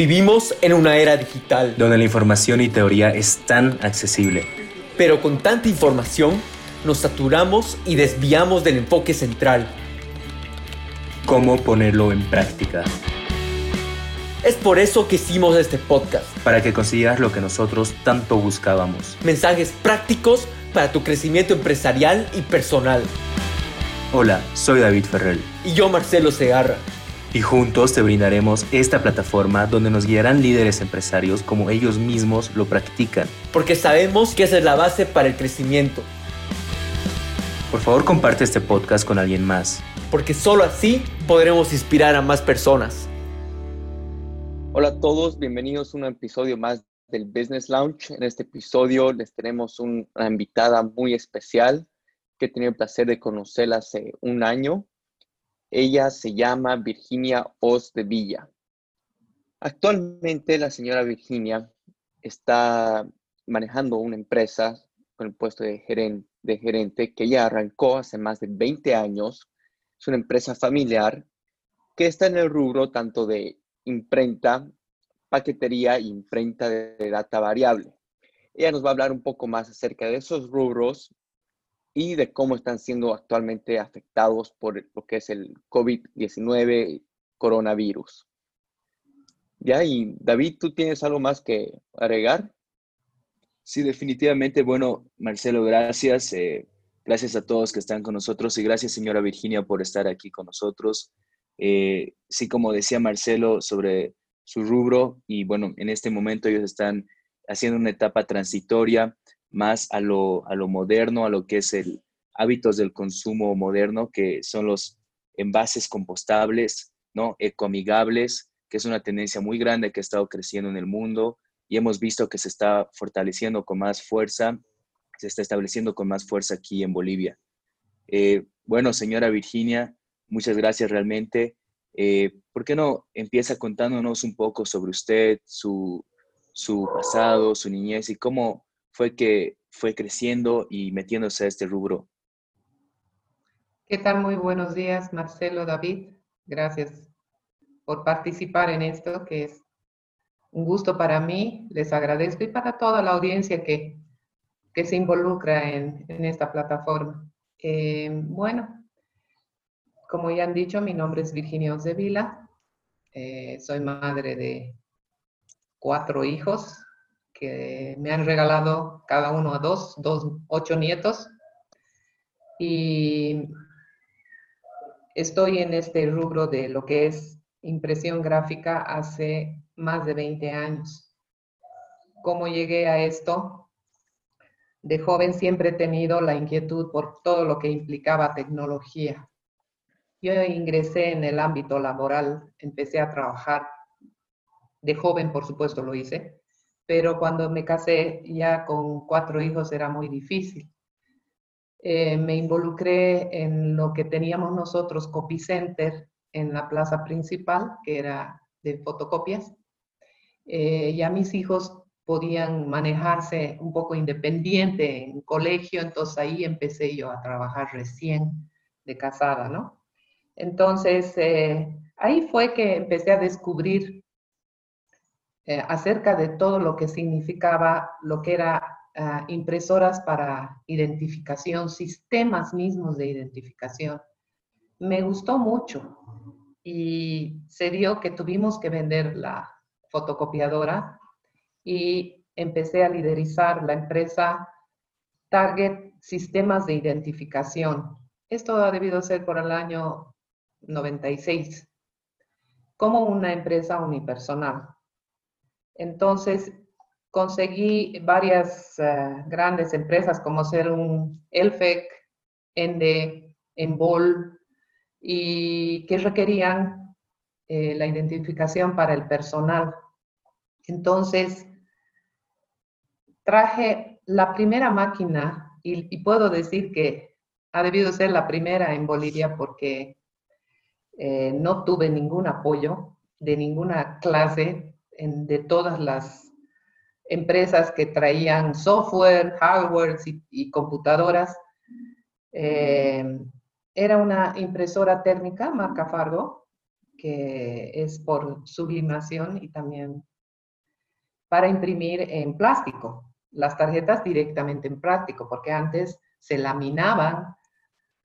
Vivimos en una era digital, donde la información y teoría es tan accesible. pero con tanta información nos saturamos y desviamos del enfoque central. ¿Cómo ponerlo en práctica? Es por eso que hicimos este podcast. Para que consigas lo que nosotros tanto buscábamos. Mensajes prácticos para tu crecimiento empresarial y personal. Hola, soy David Ferrell. Y yo, Marcelo Segarra. Y juntos te brindaremos esta plataforma donde nos guiarán líderes empresarios como ellos mismos lo practican. Porque sabemos que esa es la base para el crecimiento. Por favor, comparte este podcast con alguien más. Porque solo así podremos inspirar a más personas. Hola a todos, bienvenidos a un episodio más del Business Lounge. En este episodio les tenemos una invitada muy especial que he tenido el placer de conocerla hace un año. Ella se llama Virginia Oz de Villa. Actualmente la señora Virginia está manejando una empresa con el puesto de gerente, que ella arrancó hace más de 20 años. Es una empresa familiar que está en el rubro tanto de imprenta, paquetería e imprenta de data variable. Ella nos va a hablar un poco más acerca de esos rubros y de cómo están siendo actualmente afectados por lo que es el COVID-19 coronavirus. Ya, y David, ¿tú tienes algo más que agregar? Sí, definitivamente. Bueno, Marcelo, gracias. Eh, gracias a todos que están con nosotros y gracias, señora Virginia, por estar aquí con nosotros. Eh, sí, como decía Marcelo sobre su rubro, y bueno, en este momento ellos están haciendo una etapa transitoria más a lo, a lo moderno, a lo que es el hábitos del consumo moderno, que son los envases compostables, ¿no? Ecoamigables, que es una tendencia muy grande que ha estado creciendo en el mundo y hemos visto que se está fortaleciendo con más fuerza, se está estableciendo con más fuerza aquí en Bolivia. Eh, bueno, señora Virginia, muchas gracias realmente. Eh, ¿Por qué no empieza contándonos un poco sobre usted, su, su pasado, su niñez y cómo fue que fue creciendo y metiéndose a este rubro? ¿Qué tal? Muy buenos días, Marcelo, David. Gracias por participar en esto, que es un gusto para mí. Les agradezco y para toda la audiencia que, que se involucra en, en esta plataforma. Eh, bueno, como ya han dicho, mi nombre es Virginia Ozdevila. Eh, soy madre de cuatro hijos que me han regalado cada uno a dos, dos, ocho nietos. Y estoy en este rubro de lo que es impresión gráfica hace más de 20 años. ¿Cómo llegué a esto? De joven siempre he tenido la inquietud por todo lo que implicaba tecnología. Yo ingresé en el ámbito laboral, empecé a trabajar. De joven, por supuesto, lo hice, pero cuando me casé ya con cuatro hijos era muy difícil. Eh, me involucré en lo que teníamos nosotros, Copy Center, en la plaza principal, que era de fotocopias. Eh, ya mis hijos podían manejarse un poco independiente en colegio, entonces ahí empecé yo a trabajar recién de casada, ¿no? Entonces, eh, ahí fue que empecé a descubrir eh, acerca de todo lo que significaba lo que era ah, impresoras para identificación, sistemas mismos de identificación. Me gustó mucho y se dio que tuvimos que vender la fotocopiadora y empecé a liderizar la empresa Target Sistemas de Identificación. Esto ha debido ser por el año 96, como una empresa unipersonal. Entonces, conseguí varias uh, grandes empresas como ser un Elfec, Ende, Embol, y que requerían eh, la identificación para el personal. Entonces, traje la primera máquina y, y, puedo decir que ha debido ser la primera en Bolivia porque eh, no tuve ningún apoyo de ninguna clase en, de todas las empresas que traían software, hardware y, computadoras. Eh, era una impresora térmica marca Fargo que es por sublimación y también para imprimir en plástico, las tarjetas directamente en plástico, porque antes se laminaban,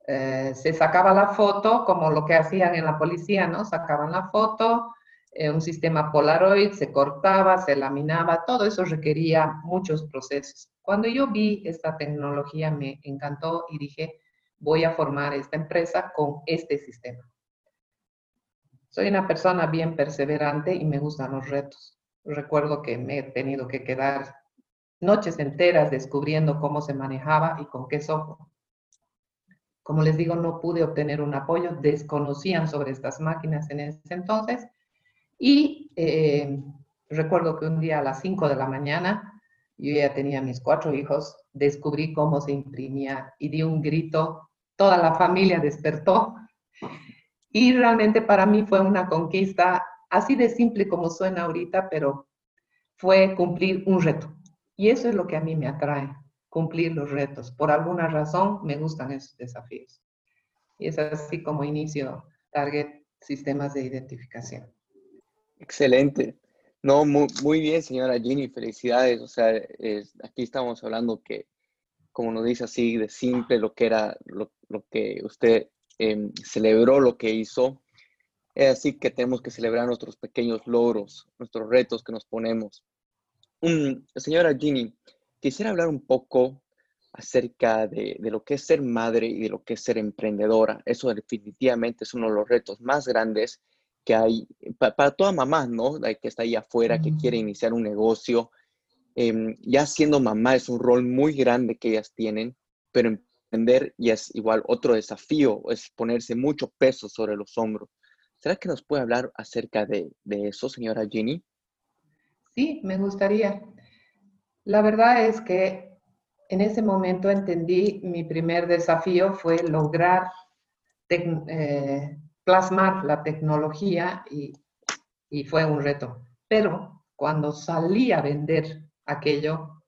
eh, se sacaba la foto, como lo que hacían en la policía, ¿no? Sacaban la foto, eh, un sistema Polaroid, se cortaba, se laminaba, todo eso requería muchos procesos. Cuando yo vi esta tecnología me encantó y dije, voy a formar esta empresa con este sistema. Soy una persona bien perseverante y me gustan los retos. Recuerdo que me he tenido que quedar noches enteras descubriendo cómo se manejaba y con qué software. Como les digo, no pude obtener un apoyo, desconocían sobre estas máquinas en ese entonces y eh, recuerdo que un día a las 5 de la mañana, yo ya tenía mis cuatro hijos, descubrí cómo se imprimía y di un grito, toda la familia despertó y realmente para mí fue una conquista así de simple como suena ahorita, pero fue cumplir un reto. Y eso es lo que a mí me atrae, cumplir los retos. Por alguna razón me gustan esos desafíos. Y es así como inicio Target Sistemas de Identificación. Excelente. No, muy, bien, señora Ginny, felicidades. O sea, aquí estamos hablando que, como nos dice así, de simple lo que era, lo, que usted em, celebró, lo que hizo. Es así que tenemos que celebrar nuestros pequeños logros, nuestros retos que nos ponemos. señora Ginny, quisiera hablar un poco acerca de, de, lo que es ser madre y de lo que es ser emprendedora. Eso definitivamente es uno de los retos más grandes que hay para toda mamá, ¿no? La que está ahí afuera, que quiere iniciar un negocio. Em, ya siendo mamá es un rol muy grande que ellas tienen, pero emprender ya es igual otro desafío, es ponerse mucho peso sobre los hombros. ¿Será que nos puede hablar acerca de, de eso, señora Ginny? Sí, me gustaría. La verdad es que en ese momento entendí mi primer desafío fue lograr eh, plasmar la tecnología y, fue un reto. Pero cuando salí a vender aquello,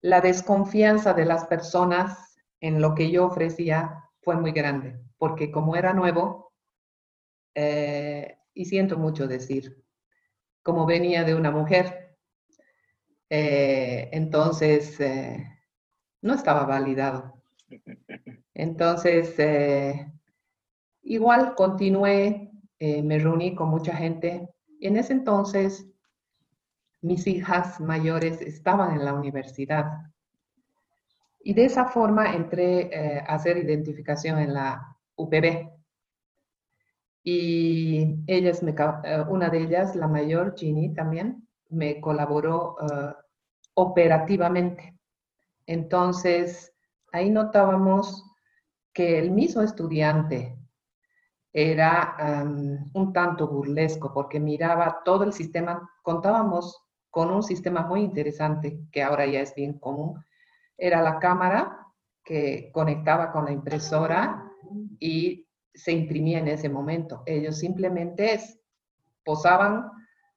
la desconfianza de las personas en lo que yo ofrecía fue muy grande, porque como era nuevo, eh, y siento mucho decir, como venía de una mujer, eh, entonces eh, no estaba validado. Entonces, Igual continué, eh, me reuní con mucha gente. En ese entonces, mis hijas mayores estaban en la universidad. Y de esa forma entré eh, a hacer identificación en la UPB. Y ellas me, eh, una de ellas, la mayor, Ginny, también, me colaboró operativamente. Entonces, ahí notábamos que el mismo estudiante era un tanto burlesco porque miraba todo el sistema, contábamos con un sistema muy interesante que ahora ya es bien común, era la cámara que conectaba con la impresora y se imprimía en ese momento. Ellos simplemente posaban,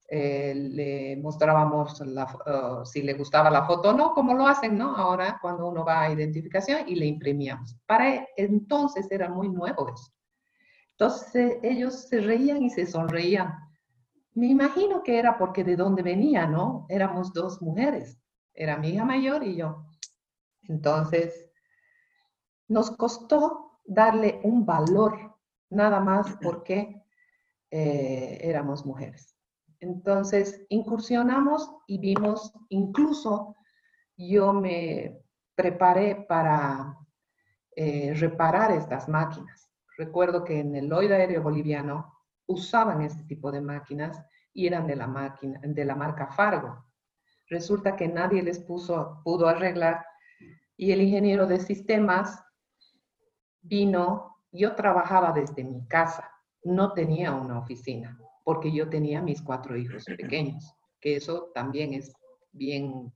eh, le mostrábamos uh, si le gustaba la foto o no, como lo hacen, ¿no? Ahora cuando uno va a identificación y le imprimíamos. Para entonces era muy nuevo eso. Entonces ellos se reían y se sonreían. Me imagino que era porque de dónde venía, ¿no? Éramos dos mujeres, era mi hija mayor y yo. Entonces, nos costó darle un valor, nada más porque eh, éramos mujeres. Entonces, incursionamos y vimos, incluso yo me preparé para eh, reparar estas máquinas. Recuerdo que en el Lloyd Aéreo Boliviano usaban este tipo de máquinas y eran de la, máquina, de la marca Fargo. Resulta que nadie les puso, pudo arreglar y el ingeniero de sistemas vino, yo trabajaba desde mi casa, no tenía una oficina, porque yo tenía mis cuatro hijos pequeños, que eso también es bien,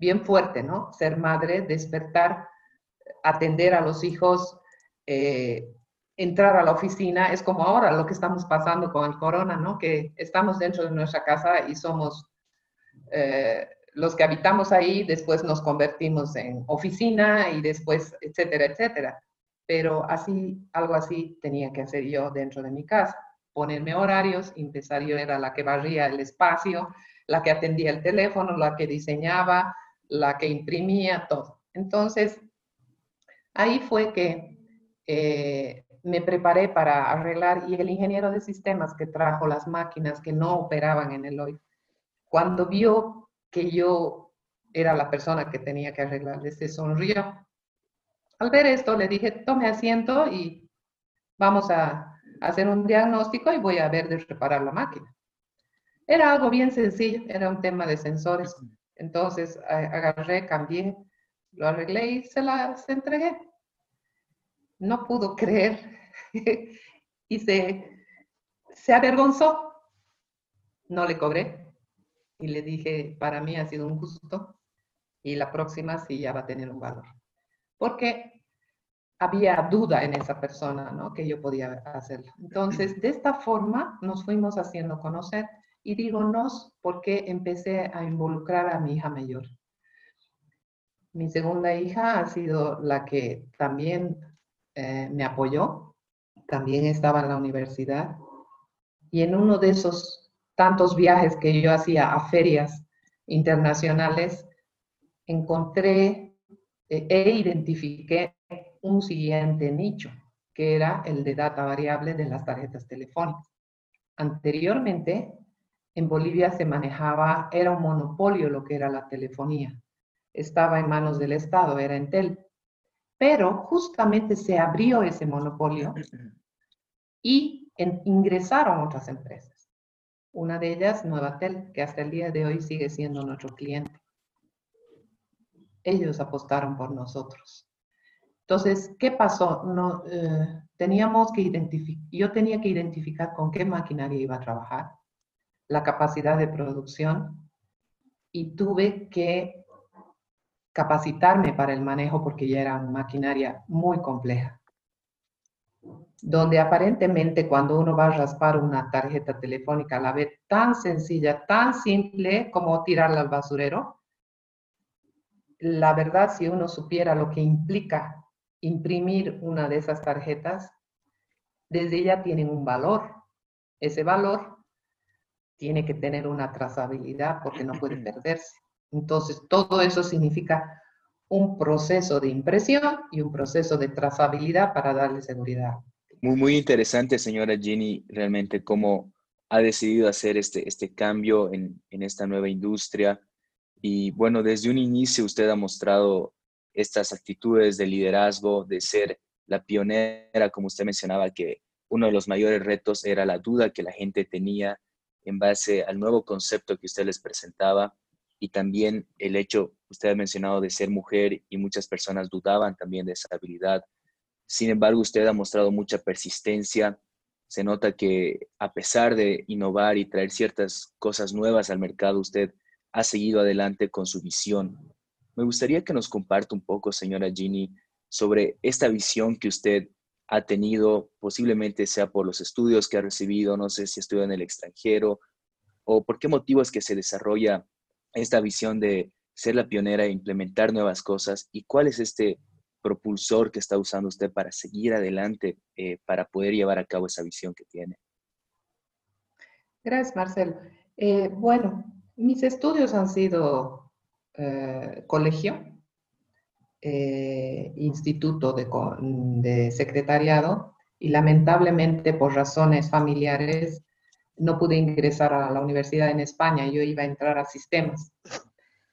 bien fuerte, ¿no? Ser madre, despertar, atender a los hijos, eh, entrar a la oficina es como ahora lo que estamos pasando con el corona, ¿no? Que estamos dentro de nuestra casa y somos eh, los que habitamos ahí, después nos convertimos en oficina y después, etcétera, etcétera. Pero así, algo así tenía que hacer yo dentro de mi casa. ponerme horarios, empezar yo era la que barría el espacio, la que atendía el teléfono, la que diseñaba, la que imprimía, todo. Entonces, ahí fue que eh, me preparé para arreglar y el ingeniero de sistemas que trajo las máquinas que no operaban en el hoy, cuando vio que yo era la persona que tenía que arreglarle, se sonrió. Al ver esto, le dije, tome asiento y vamos a hacer un diagnóstico y voy a ver de reparar la máquina. Era algo bien sencillo, era un tema de sensores. Entonces agarré, cambié, lo arreglé y se las entregué. No pudo creer y se, se avergonzó. No le cobré y le dije, para mí ha sido un gusto y la próxima sí ya va a tener un valor. Porque había duda en esa persona, ¿no? Que yo podía hacerlo. Entonces, de esta forma nos fuimos haciendo conocer y digo nos porque empecé a involucrar a mi hija mayor. Mi segunda hija ha sido la que también eh, me apoyó, también estaba en la universidad y en uno de esos tantos viajes que yo hacía a ferias internacionales, encontré eh, e identifiqué un siguiente nicho, que era el de data variable de las tarjetas telefónicas. Anteriormente, en Bolivia se manejaba, era un monopolio lo que era la telefonía. Estaba en manos del Estado, era Entel. Pero justamente se abrió ese monopolio y ingresaron otras empresas. Una de ellas, Nuevatel, que hasta el día de hoy sigue siendo nuestro cliente. Ellos apostaron por nosotros. Entonces, ¿qué pasó? No, eh, teníamos que identificar, yo tenía que identificar con qué maquinaria iba a trabajar la capacidad de producción y tuve que capacitarme para el manejo porque ya era una maquinaria muy compleja. Donde aparentemente cuando uno va a raspar una tarjeta telefónica la ve tan sencilla, tan simple como tirarla al basurero, la verdad si uno supiera lo que implica imprimir una de esas tarjetas, desde ella tienen un valor. Ese valor tiene que tener una trazabilidad porque no puede perderse. Entonces, todo eso significa un proceso de impresión y un proceso de trazabilidad para darle seguridad. Muy, muy interesante, señora Ginny, realmente cómo ha decidido hacer este, este cambio en, en esta nueva industria. Y bueno, desde un inicio usted ha mostrado estas actitudes de liderazgo, de ser la pionera, como usted mencionaba, que uno de los mayores retos era la duda que la gente tenía en base al nuevo concepto que usted les presentaba y también el hecho, usted ha mencionado, de ser mujer y muchas personas dudaban también de esa habilidad. Sin embargo, usted ha mostrado mucha persistencia. Se nota que a pesar de innovar y traer ciertas cosas nuevas al mercado, usted ha seguido adelante con su visión. Me gustaría que nos comparta un poco, señora Ginny, sobre esta visión que usted ha tenido, posiblemente sea por los estudios que ha recibido, no sé si estudia en el extranjero, o por qué motivo es que se desarrolla esta visión de ser la pionera e implementar nuevas cosas, y cuál es este propulsor que está usando usted para seguir adelante, eh, para poder llevar a cabo esa visión que tiene. Gracias, Marcelo. Eh, bueno, mis estudios han sido eh, colegio, instituto de, secretariado y lamentablemente por razones familiares no pude ingresar a la universidad en España, yo iba a entrar a sistemas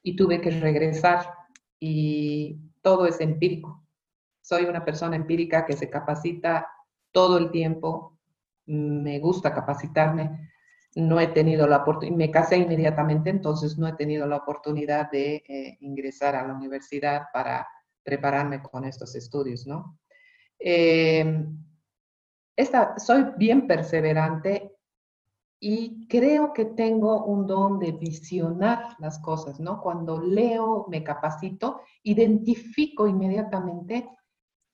y tuve que regresar y todo es empírico. Soy una persona empírica que se capacita todo el tiempo, me gusta capacitarme, no he tenido la oportunidad, me casé inmediatamente, entonces no he tenido la oportunidad de eh, ingresar a la universidad para prepararme con estos estudios, ¿no? Eh, esta, soy bien perseverante y creo que tengo un don de visionar las cosas, ¿no? Cuando leo, me capacito, identifico inmediatamente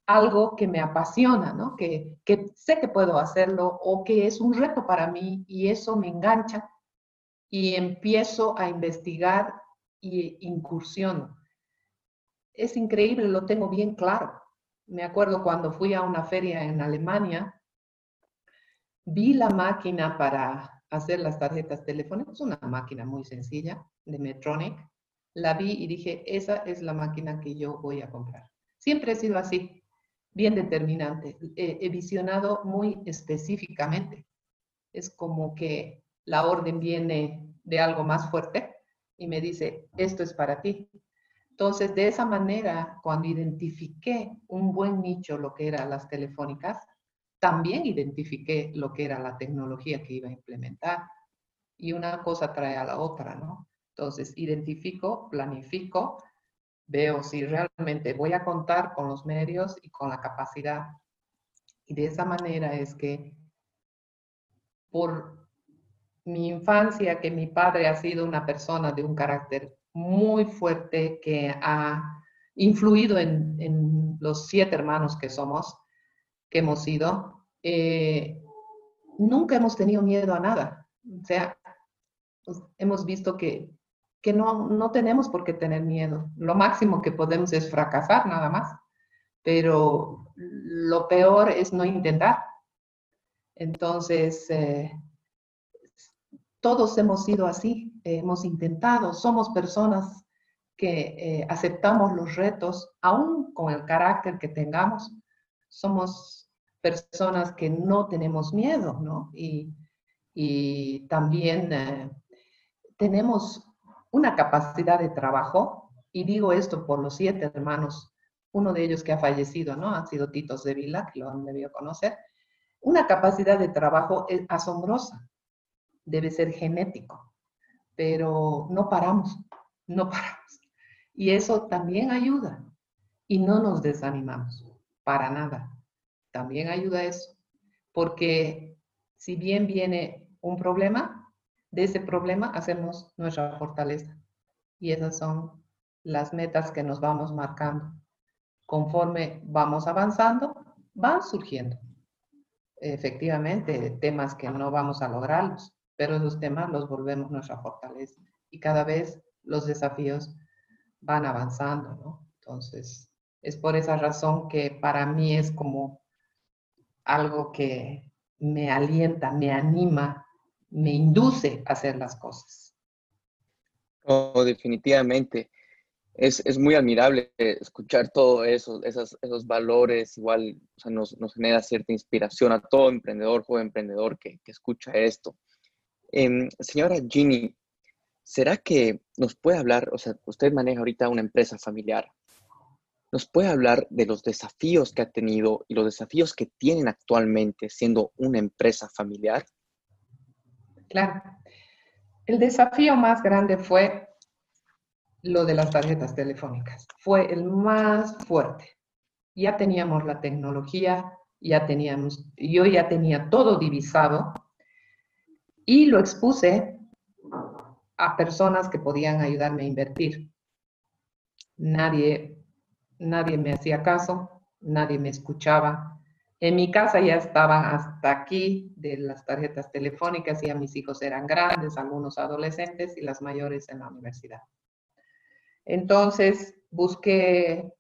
algo que me apasiona, ¿no? Que, que sé que puedo hacerlo o que es un reto para mí y eso me engancha y empiezo a investigar y incursiono es increíble, lo tengo bien claro. Me acuerdo cuando fui a una feria en Alemania, vi la máquina para hacer las tarjetas telefónicas, una máquina muy sencilla de Medtronic. La vi y dije, esa es la máquina que yo voy a comprar. Siempre he sido así, bien determinante. he visionado muy específicamente. Es como que la orden viene de algo más fuerte y me dice, esto es para ti. Entonces, de esa manera, cuando identifiqué un buen nicho, lo que eran las telefónicas, también identifiqué lo que era la tecnología que iba a implementar. Y una cosa trae a la otra, ¿no? Entonces, identifico, planifico, veo si realmente voy a contar con los medios y con la capacidad. Y de esa manera es que por mi infancia, que mi padre ha sido una persona de un carácter muy fuerte que ha influido en, los siete hermanos que somos, que hemos sido, eh, nunca hemos tenido miedo a nada. O sea, pues, hemos visto que, que no, no tenemos por qué tener miedo. Lo máximo que podemos es fracasar nada más, pero lo peor es no intentar. Entonces, eh, todos hemos sido así, hemos intentado, somos personas que eh, aceptamos los retos, aún con el carácter que tengamos, somos personas que no tenemos miedo, ¿no? Y, también eh, tenemos una capacidad de trabajo, y digo esto por los siete hermanos, uno de ellos que ha fallecido, ¿no? Han sido Titos de Vila, que lo han debido conocer, una capacidad de trabajo asombrosa debe ser genético, pero no paramos, no paramos. Y eso también ayuda y no nos desanimamos para nada. También ayuda eso, porque si bien viene un problema, de ese problema hacemos nuestra fortaleza. Y esas son las metas que nos vamos marcando. Conforme vamos avanzando, van surgiendo. Efectivamente, temas que no vamos a lograrlos, pero esos temas los volvemos nuestra fortaleza y cada vez los desafíos van avanzando, ¿no? Entonces, es por esa razón que para mí es como algo que me alienta, me anima, me induce a hacer las cosas. Oh, definitivamente. Es, es, muy admirable escuchar todo eso, esos, esos valores, igual nos, nos, genera cierta inspiración a todo emprendedor, joven emprendedor que, que escucha esto. Em, señora Ginny, ¿será que nos puede hablar, o sea, usted maneja ahorita una empresa familiar, ¿nos puede hablar de los desafíos que ha tenido y los desafíos que tienen actualmente siendo una empresa familiar? Claro. El desafío más grande fue lo de las tarjetas telefónicas. Fue el más fuerte. Ya teníamos la tecnología, ya teníamos, yo ya tenía todo divisado y lo expuse a personas que podían ayudarme a invertir. Nadie, nadie me hacía caso, nadie me escuchaba. En mi casa ya estaban hasta aquí de las tarjetas telefónicas, ya mis hijos eran grandes, algunos adolescentes y las mayores en la universidad. Entonces busqué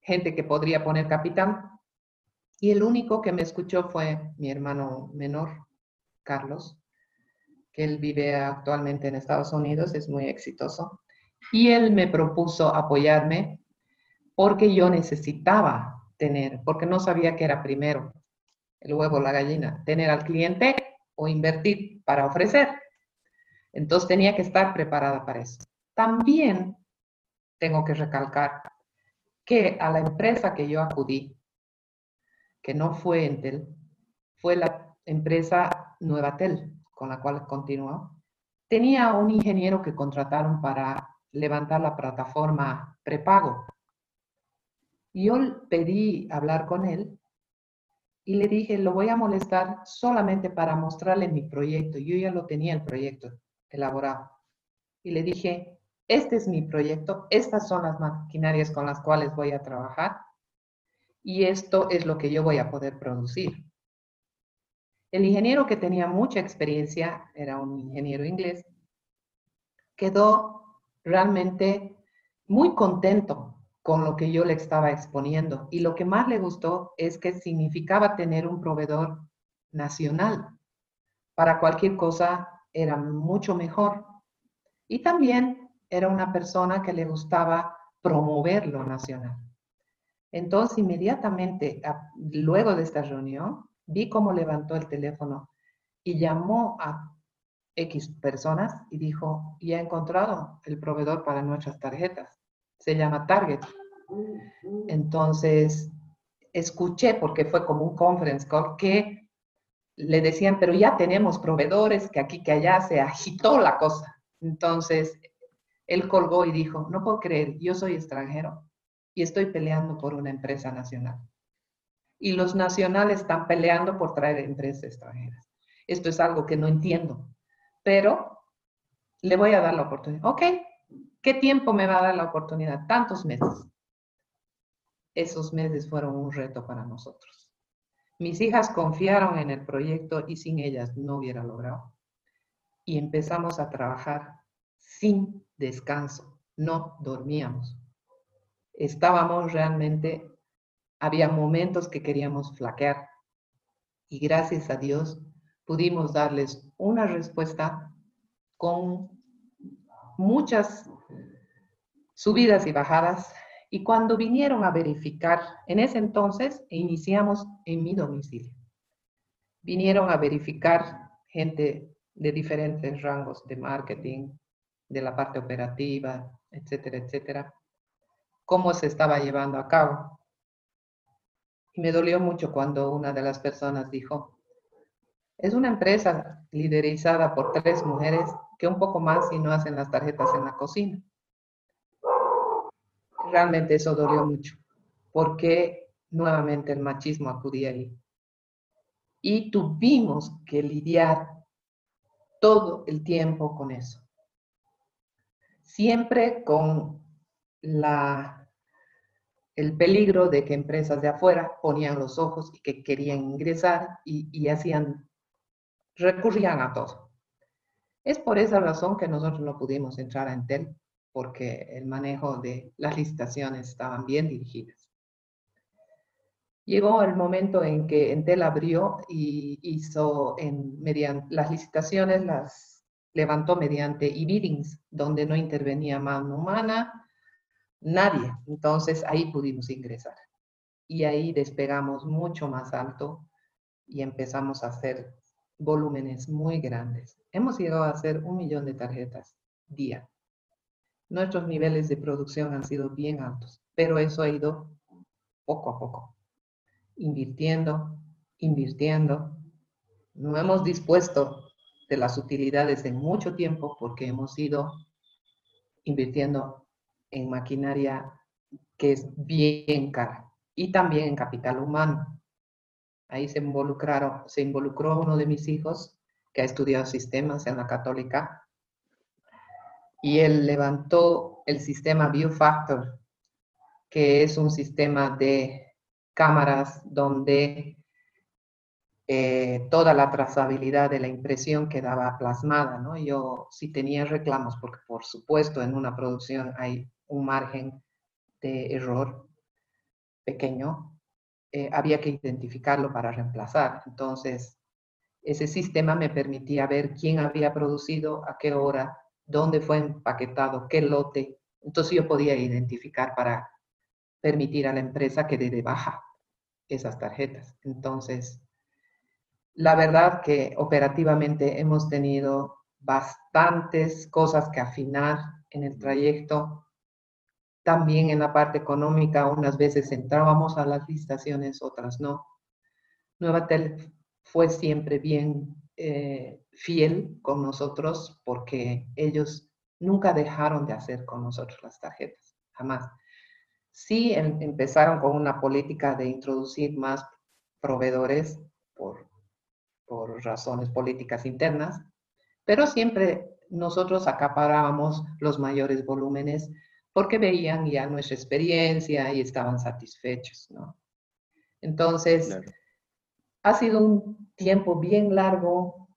gente que podría poner capital y el único que me escuchó fue mi hermano menor, Carlos, que él vive actualmente en Estados Unidos, es muy exitoso. Y él me propuso apoyarme porque yo necesitaba tener, porque no sabía qué era primero, el huevo la gallina, tener al cliente o invertir para ofrecer. Entonces tenía que estar preparada para eso. También tengo que recalcar que a la empresa que yo acudí, que no fue Entel, fue la empresa Nuevatel con la cual continuó, tenía un ingeniero que contrataron para levantar la plataforma prepago. Yo pedí hablar con él y le dije, lo voy a molestar solamente para mostrarle mi proyecto. Yo ya lo tenía el proyecto elaborado. Y le dije, este es mi proyecto, estas son las maquinarias con las cuales voy a trabajar y esto es lo que yo voy a poder producir. El ingeniero que tenía mucha experiencia, era un ingeniero inglés, quedó realmente muy contento con lo que yo le estaba exponiendo. Y lo que más le gustó es que significaba tener un proveedor nacional. Para cualquier cosa era mucho mejor. Y también era una persona que le gustaba promover lo nacional. Entonces, inmediatamente, luego de esta reunión, vi cómo levantó el teléfono y llamó a X personas y dijo, ya he encontrado el proveedor para nuestras tarjetas. Se llama Target. Entonces, escuché, porque fue como un conference call, que le decían, pero ya tenemos proveedores, que aquí, que allá, se agitó la cosa. Entonces, él colgó y dijo, no puedo creer, yo soy extranjero y estoy peleando por una empresa nacional. Y los nacionales están peleando por traer empresas extranjeras. Esto es algo que no entiendo, pero le voy a dar la oportunidad. Ok, ¿qué tiempo me va a dar la oportunidad? Tantos meses. Esos meses fueron un reto para nosotros. Mis hijas confiaron en el proyecto y sin ellas no hubiera logrado. Y empezamos a trabajar sin descanso, no dormíamos. Estábamos realmente, había momentos que queríamos flaquear y gracias a Dios pudimos darles una respuesta con muchas subidas y bajadas. Y cuando vinieron a verificar, en ese entonces iniciamos en mi domicilio. Vinieron a verificar gente de diferentes rangos de marketing, de la parte operativa, etcétera, etcétera, cómo se estaba llevando a cabo. Y me dolió mucho cuando una de las personas dijo, es una empresa liderizada por tres mujeres que un poco más si no hacen las tarjetas en la cocina. Realmente eso dolió mucho, porque nuevamente el machismo acudía ahí. Y tuvimos que lidiar todo el tiempo con eso. Siempre con la, el peligro de que empresas de afuera ponían los ojos y que querían ingresar y, hacían recurrían a todo. Es por esa razón que nosotros no pudimos entrar a Entel, porque el manejo de las licitaciones estaban bien dirigidas. Llegó el momento en que Entel abrió y hizo en, las licitaciones, las levantó mediante e-biddings, donde no intervenía mano humana, nadie. Entonces ahí pudimos ingresar. Y ahí despegamos mucho más alto y empezamos a hacer volúmenes muy grandes. Hemos llegado a hacer un millón de tarjetas día. Nuestros niveles de producción han sido bien altos, pero eso ha ido poco a poco, invirtiendo, invirtiendo. No hemos dispuesto de las utilidades en mucho tiempo porque hemos ido invirtiendo en maquinaria que es bien cara y también en capital humano. Ahí se involucraron, se involucró uno de mis hijos que ha estudiado sistemas en la católica y él levantó el sistema Viewfactor, que es un sistema de cámaras donde eh, toda la trazabilidad de la impresión quedaba plasmada, ¿no? Yo sí tenía reclamos porque por supuesto en una producción hay un margen de error pequeño, eh, había que identificarlo para reemplazar. Entonces, ese sistema me permitía ver quién había producido, a qué hora, dónde fue empaquetado, qué lote. Entonces yo podía identificar para permitir a la empresa que dé de esas tarjetas. Entonces, la verdad que operativamente hemos tenido bastantes cosas que afinar en el trayecto también en la parte económica, unas veces entrábamos a las licitaciones, otras no. Nuevatel fue siempre bien eh, fiel con nosotros porque ellos nunca dejaron de hacer con nosotros las tarjetas, jamás. Sí em, empezaron con una política de introducir más proveedores por, por razones políticas internas, pero siempre nosotros acaparábamos los mayores volúmenes porque veían ya nuestra experiencia y estaban satisfechos, ¿no? Entonces, ha sido un tiempo bien largo,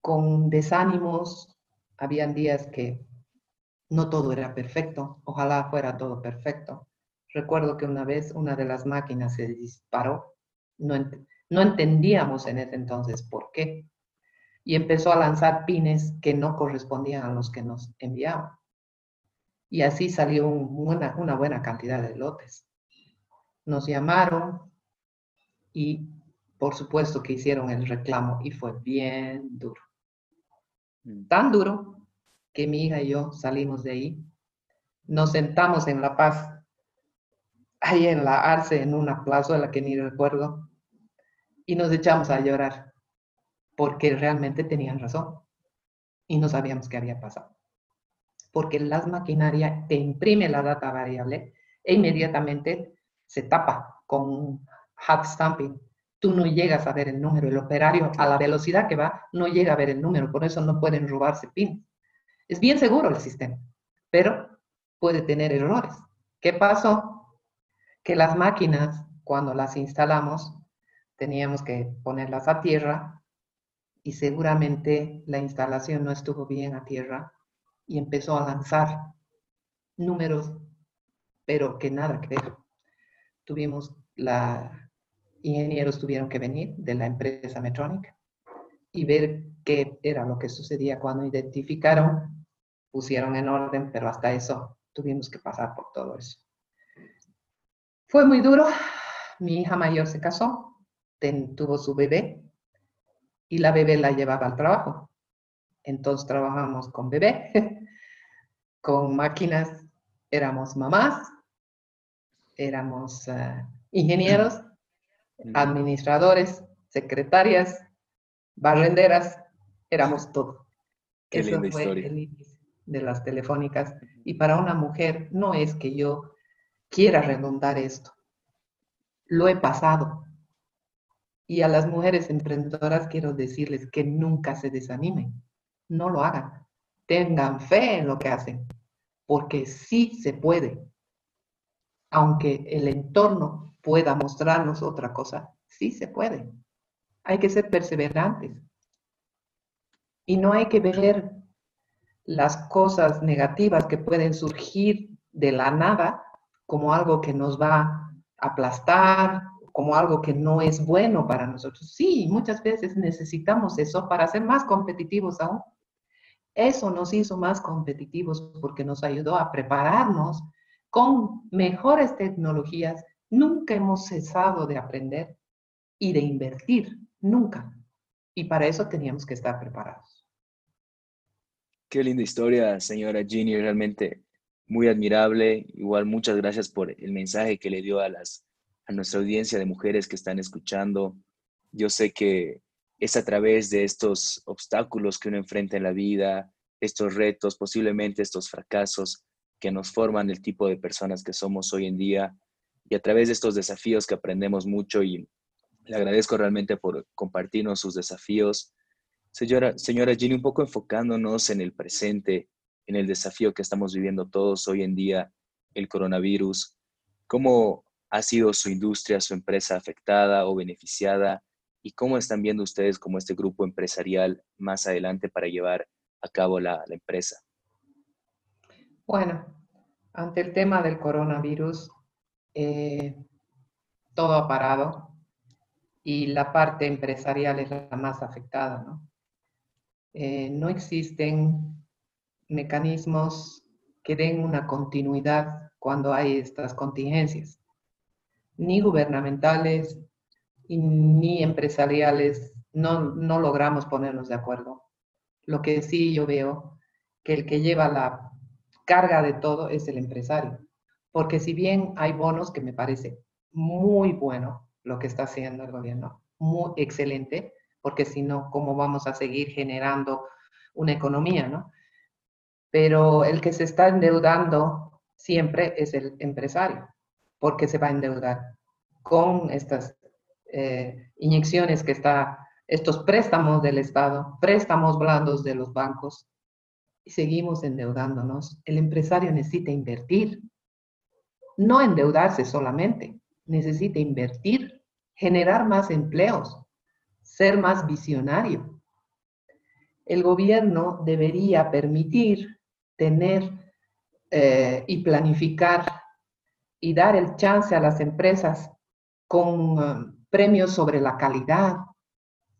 con desánimos, habían días que no todo era perfecto, ojalá fuera todo perfecto. Recuerdo que una vez una de las máquinas se disparó, no No entendíamos en ese entonces por qué. Y empezó a lanzar pines que no correspondían a los que nos enviaban. Y así salió una, una buena cantidad de lotes. Nos llamaron y por supuesto que hicieron el reclamo y fue bien duro. Tan duro que mi hija y yo salimos de ahí. Nos sentamos en La Paz, ahí en la Arce, en una plaza de la que ni recuerdo, y nos echamos a llorar porque realmente tenían razón y no sabíamos qué había pasado. Porque las maquinarias te imprime la data variable e inmediatamente se tapa con hot stamping tú no llegas a ver el número. El operario, a la velocidad que va, no llega a ver el número. Por eso no pueden robarse pins. Es bien seguro el sistema, pero puede tener errores. ¿Qué pasó? Que las máquinas, cuando las instalamos, teníamos que ponerlas a tierra y seguramente la instalación no estuvo bien a tierra y empezó a lanzar números, pero que nada que ver. Tuvimos la ingenieros tuvieron que venir de la empresa Metronic y ver qué era lo que sucedía cuando identificaron, pusieron en orden, pero hasta eso tuvimos que pasar por todo eso. Fue muy duro. Mi hija mayor se casó, tuvo su bebé y la bebé la llevaba al trabajo. Entonces trabajamos con bebé, con máquinas, éramos mamás, éramos eh, ingenieros administradores, secretarias, barrenderas, éramos todo. Qué Eso fue el índice de las telefónicas. Y para una mujer no es que yo quiera redondar esto. Lo he pasado. Y a las mujeres emprendedoras quiero decirles que nunca se desanimen. No lo hagan. Tengan fe en lo que hacen. Porque sí se puede. Aunque el entorno pueda mostrarnos otra cosa. Sí se puede. Hay que ser perseverantes. Y no hay que ver las cosas negativas que pueden surgir de la nada como algo que nos va a aplastar, como algo que no es bueno para nosotros. Sí, muchas veces necesitamos eso para ser más competitivos aún. Eso nos hizo más competitivos porque nos ayudó a prepararnos con mejores tecnologías Nunca hemos cesado de aprender y de invertir, nunca. Y para eso teníamos que estar preparados. Qué linda historia, señora Ginny, realmente muy admirable. Igual muchas gracias por el mensaje que le dio a, las, a nuestra audiencia de mujeres que están escuchando. Yo sé que es a través de estos obstáculos que uno enfrenta en la vida, estos retos, posiblemente estos fracasos que nos forman el tipo de personas que somos hoy en día y a través de estos desafíos que aprendemos mucho y le agradezco realmente por compartirnos sus desafíos. Señora, señora Ginny, un poco enfocándonos en el presente, en el desafío que estamos viviendo todos hoy en día, el coronavirus, ¿cómo ha sido su industria, su empresa afectada o beneficiada? ¿Y cómo están viendo ustedes como este grupo empresarial más adelante para llevar a cabo la, la empresa? Bueno, ante el tema del coronavirus, eh, todo ha parado y la parte empresarial es la más afectada. ¿no? Eh, no existen mecanismos que den una continuidad cuando hay estas contingencias, ni gubernamentales ni empresariales, no, no logramos ponernos de acuerdo. Lo que sí yo veo que el que lleva la carga de todo es el empresario porque si bien hay bonos que me parece muy bueno lo que está haciendo el gobierno, muy excelente, porque si no, ¿cómo vamos a seguir generando una economía, no? Pero el que se está endeudando siempre es el empresario, porque se va a endeudar con estas eh, inyecciones que está, estos préstamos del Estado, préstamos blandos de los bancos, y seguimos endeudándonos. El empresario necesita invertir, no endeudarse solamente, necesita invertir, generar más empleos, ser más visionario. El gobierno debería permitir tener eh, y planificar y dar el chance a las empresas con um, premios sobre la calidad,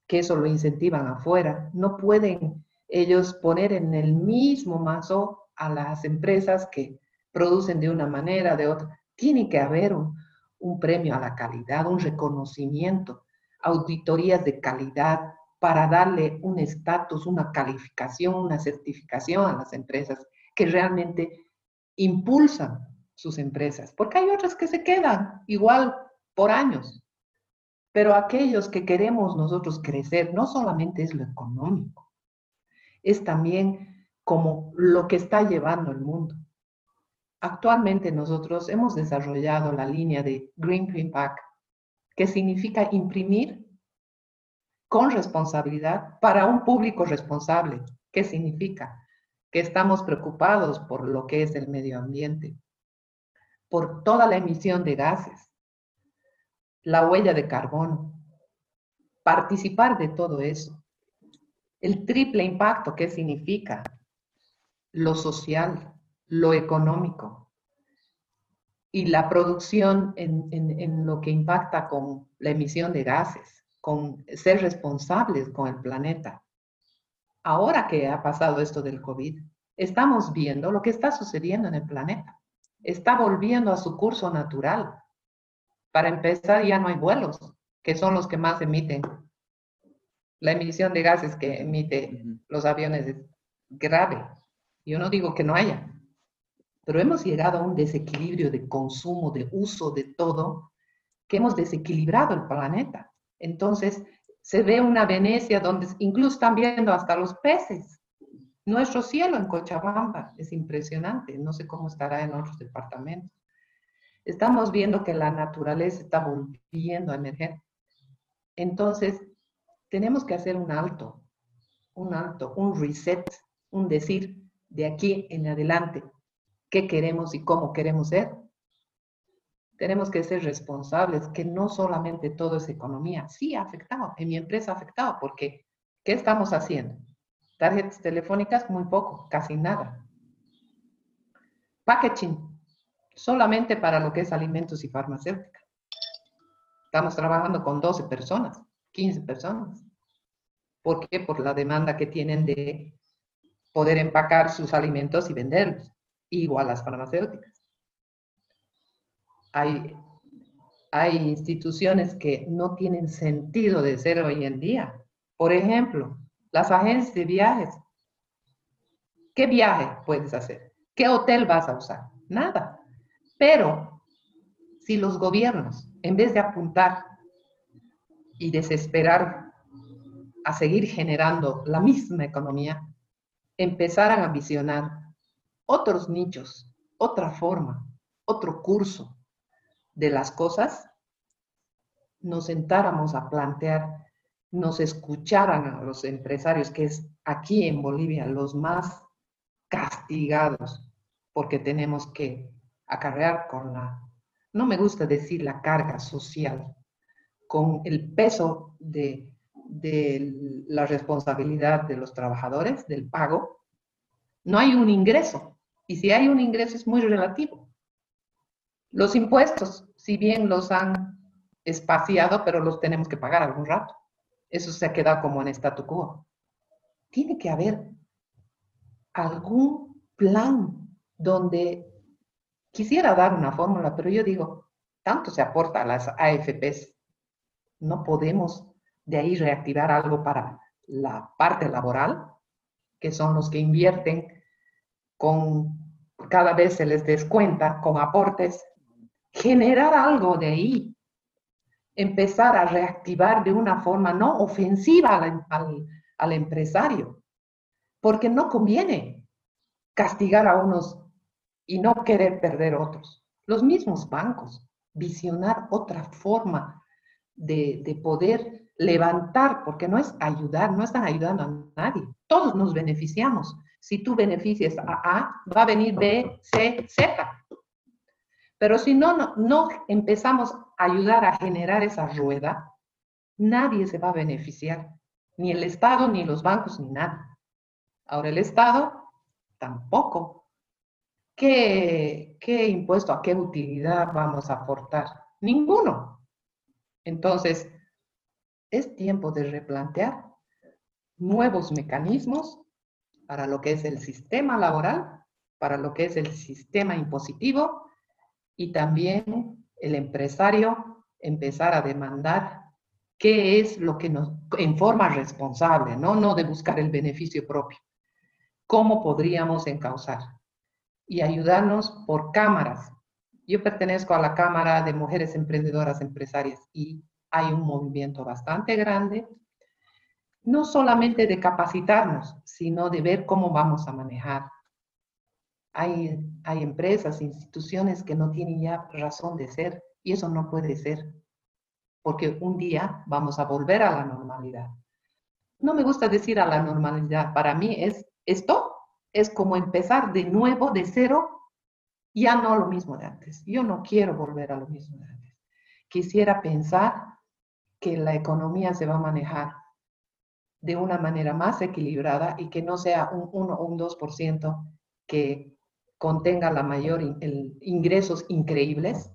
que eso lo incentivan afuera. No pueden ellos poner en el mismo mazo a las empresas que producen de una manera, de otra. Tiene que haber un, un premio a la calidad, un reconocimiento, auditorías de calidad para darle un estatus, una calificación, una certificación a las empresas que realmente impulsan sus empresas, porque hay otras que se quedan igual por años. Pero aquellos que queremos nosotros crecer, no solamente es lo económico, es también como lo que está llevando el mundo. Actualmente nosotros hemos desarrollado la línea de Green Print Pack, que significa imprimir con responsabilidad para un público responsable. ¿Qué significa? Que estamos preocupados por lo que es el medio ambiente, por toda la emisión de gases, la huella de carbono, participar de todo eso. El triple impacto, ¿qué significa? Lo social, lo económico y la producción en, en, lo que impacta con la emisión de gases, con ser responsables con el planeta. Ahora que ha pasado esto del COVID, estamos viendo lo que está sucediendo en el planeta. Está volviendo a su curso natural para empezar, ya no hay vuelos, que son los que más emiten. La emisión de gases que emiten los aviones es grave. Yo no digo que no haya, pero hemos llegado a un desequilibrio de consumo, de uso de todo, que hemos desequilibrado el planeta. Entonces, se ve una Venecia donde incluso están viendo hasta los peces. Nuestro cielo en Cochabamba es impresionante, no sé cómo estará en otros departamentos. Estamos viendo que la naturaleza está volviendo a emerger. Entonces, tenemos que hacer un alto, un alto, un reset, un decir de aquí en adelante qué queremos y cómo queremos ser. Tenemos que ser responsables, que no solamente todo es economía. Sí, ha afectado, en mi empresa ha afectado, porque ¿qué estamos haciendo? Tarjetas telefónicas, muy poco, casi nada. Packaging, solamente para lo que es alimentos y farmacéutica. Estamos trabajando con 12 personas, 15 personas. ¿Por qué? Por la demanda que tienen de poder empacar sus alimentos y venderlos, igual las farmacéuticas. Hay, hay instituciones que no tienen sentido de ser hoy en día. Por ejemplo, las agencias de viajes. ¿Qué viaje puedes hacer? ¿Qué hotel vas a usar? Nada. Pero si los gobiernos, en vez de apuntar y desesperar a seguir generando la misma economía, empezaran a visionar otros nichos, otra forma, otro curso de las cosas, nos sentáramos a plantear, nos escucharan a los empresarios, que es aquí en Bolivia los más castigados, porque tenemos que acarrear con la, no me gusta decir la carga social, con el peso de, de la responsabilidad de los trabajadores, del pago, no hay un ingreso. Y si hay un ingreso es muy relativo. Los impuestos, si bien los han espaciado, pero los tenemos que pagar algún rato. Eso se ha quedado como en statu quo. Tiene que haber algún plan donde Quisiera dar una fórmula, pero yo digo, tanto se aporta a las AFPs, no podemos de ahí reactivar algo para la parte laboral, que son los que invierten con, cada vez se les descuenta con aportes, generar algo de ahí, empezar a reactivar de una forma no ofensiva al, al, empresario, porque no conviene castigar a unos y no querer perder otros. Los mismos bancos, visionar otra forma de, poder levantar, porque no es ayudar, no están ayudando a nadie. Todos nos beneficiamos. Si tú beneficias a A, va a venir B, C, Z. Pero si no, no, no empezamos a ayudar a generar esa rueda, nadie se va a beneficiar. Ni el Estado, ni los bancos, ni nada. Ahora el Estado tampoco ¿qué, impuesto, a qué utilidad vamos a aportar? Ninguno. Entonces, es tiempo de replantear nuevos mecanismos para lo que es el sistema laboral, para lo que es el sistema impositivo y también el empresario empezar a demandar qué es lo que nos, en forma responsable, ¿no? No de buscar el beneficio propio. ¿Cómo podríamos encauzar? Y ayudarnos por cámaras. Yo pertenezco a la Cámara de Mujeres Emprendedoras Empresarias y hay un movimiento bastante grande, no solamente de capacitarnos, sino de ver cómo vamos a manejar. Hay, hay empresas, instituciones que no tienen ya razón de ser y eso no puede ser, porque un día vamos a volver a la normalidad. No me gusta decir a la normalidad, para mí es esto, es como empezar de nuevo, de cero, ya no lo mismo de antes. Yo no quiero volver a lo mismo de antes. Quisiera pensar que la economía se va a manejar de una manera más equilibrada y que no sea un 1 o un 2% que contenga la mayor ingresos increíbles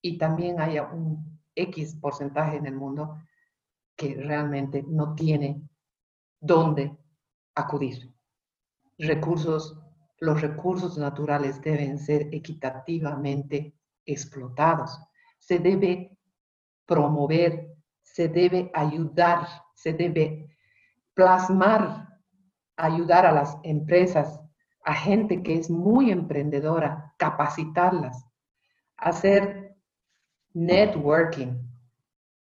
y también haya un X porcentaje en el mundo que realmente no tiene dónde acudir. Recursos, los recursos naturales deben ser equitativamente explotados. Se debe promover se debe ayudar, se debe plasmar, ayudar a las empresas, a gente que es muy emprendedora, capacitarlas, hacer networking,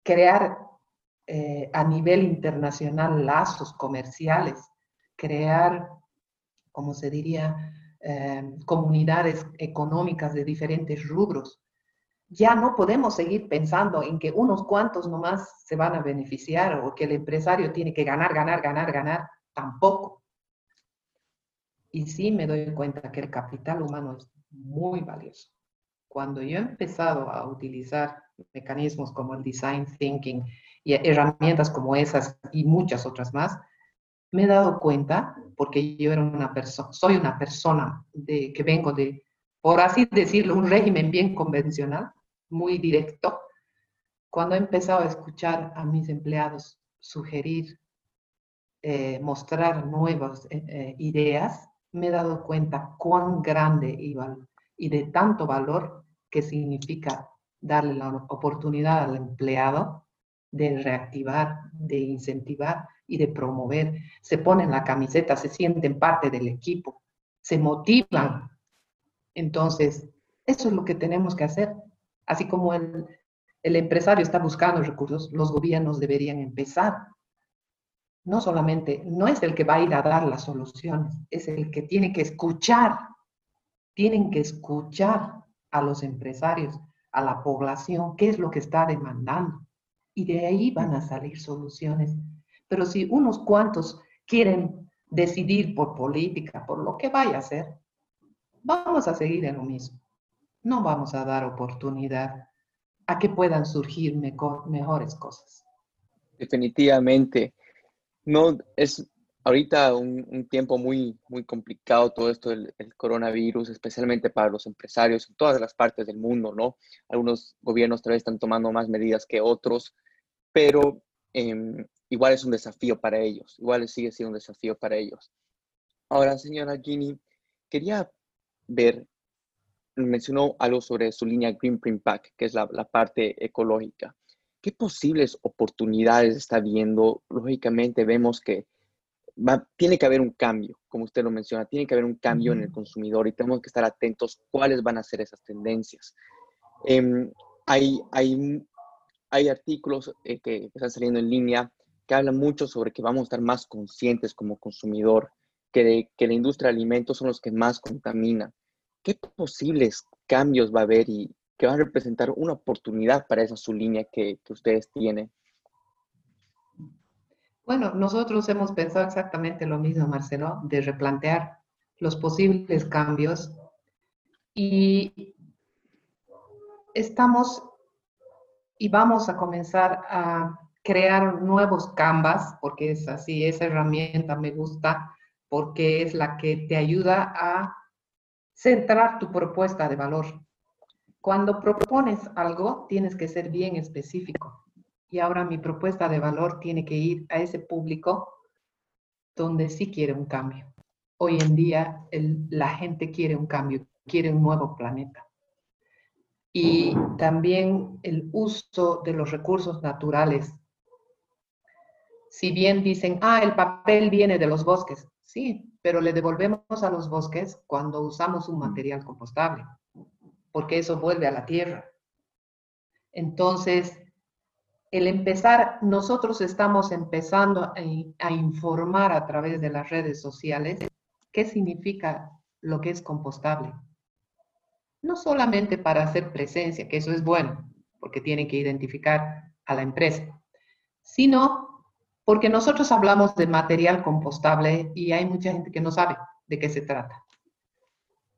crear eh, a nivel internacional lazos comerciales, crear, como se diría, eh, comunidades económicas de diferentes rubros, ya no podemos seguir pensando en que unos cuantos nomás se van a beneficiar o que el empresario tiene que ganar, ganar, ganar, ganar. Tampoco. Y sí me doy cuenta que el capital humano es muy valioso. Cuando yo he empezado a utilizar mecanismos como el design thinking y herramientas como esas y muchas otras más, me he dado cuenta, porque yo era una persona, soy una persona de, que vengo de, por así decirlo, un régimen bien convencional, muy directo, cuando he empezado a escuchar a mis empleados sugerir, eh, mostrar nuevas eh, eh, ideas, me he dado cuenta cuán grande iba y de tanto valor que significa darle la oportunidad al empleado de reactivar, de incentivar y de promover. Se ponen la camiseta, se sienten parte del equipo, se motivan. Entonces, eso es lo que tenemos que hacer. Así como el, empresario está buscando recursos, los gobiernos deberían empezar. No solamente, no es el que va a ir a dar las soluciones, es el que tiene que escuchar. Tienen que escuchar a los empresarios, a la población, qué es lo que está demandando. Y de ahí van a salir soluciones. Pero si unos cuantos quieren decidir por política, por lo que vaya a hacer, vamos a seguir en lo mismo no vamos a dar oportunidad a que puedan surgir mejores cosas. Definitivamente. No, es ahorita un, tiempo muy, muy complicado todo esto del coronavirus, especialmente para los empresarios en todas las partes del mundo, ¿no? Algunos gobiernos tal están tomando más medidas que otros, pero em, igual es un desafío para ellos, igual sigue siendo un desafío para ellos. Ahora, señora Gini, quería ver mencionó algo sobre su línea Green Print Pack, que es la, parte ecológica. ¿Qué posibles oportunidades está viendo? Lógicamente vemos que tiene que haber un cambio, como usted lo menciona, tiene que haber un cambio en el consumidor y tenemos que estar atentos cuáles van a ser esas tendencias. Em, hay, hay, hay artículos eh, que están saliendo en línea que hablan mucho sobre que vamos a estar más conscientes como consumidor, que, que la industria de alimentos son los que más contaminan ¿qué posibles cambios va a haber y que va a representar una oportunidad para esa su línea que, ustedes tienen? Bueno, nosotros hemos pensado exactamente lo mismo, Marcelo, de replantear los posibles cambios y estamos y vamos a comenzar a crear nuevos canvas, porque es así, esa herramienta me gusta, porque es la que te ayuda a centrar tu propuesta de valor. Cuando propones algo, tienes que ser bien específico. Y ahora mi propuesta de valor tiene que ir a ese público donde sí quiere un cambio. Hoy en día la gente quiere un cambio, quiere un nuevo planeta. Y también el uso de los recursos naturales. Si bien dicen, ah, el papel viene de los bosques, sí, pero le devolvemos a los bosques cuando usamos un material compostable, porque eso vuelve a la tierra. Entonces, el empezar, nosotros estamos empezando a, a, informar a través de las redes sociales qué significa lo que es compostable. No solamente para hacer presencia, que eso es bueno, porque tienen que identificar a la empresa, sino porque nosotros hablamos de material compostable y hay mucha gente que no sabe de qué se trata.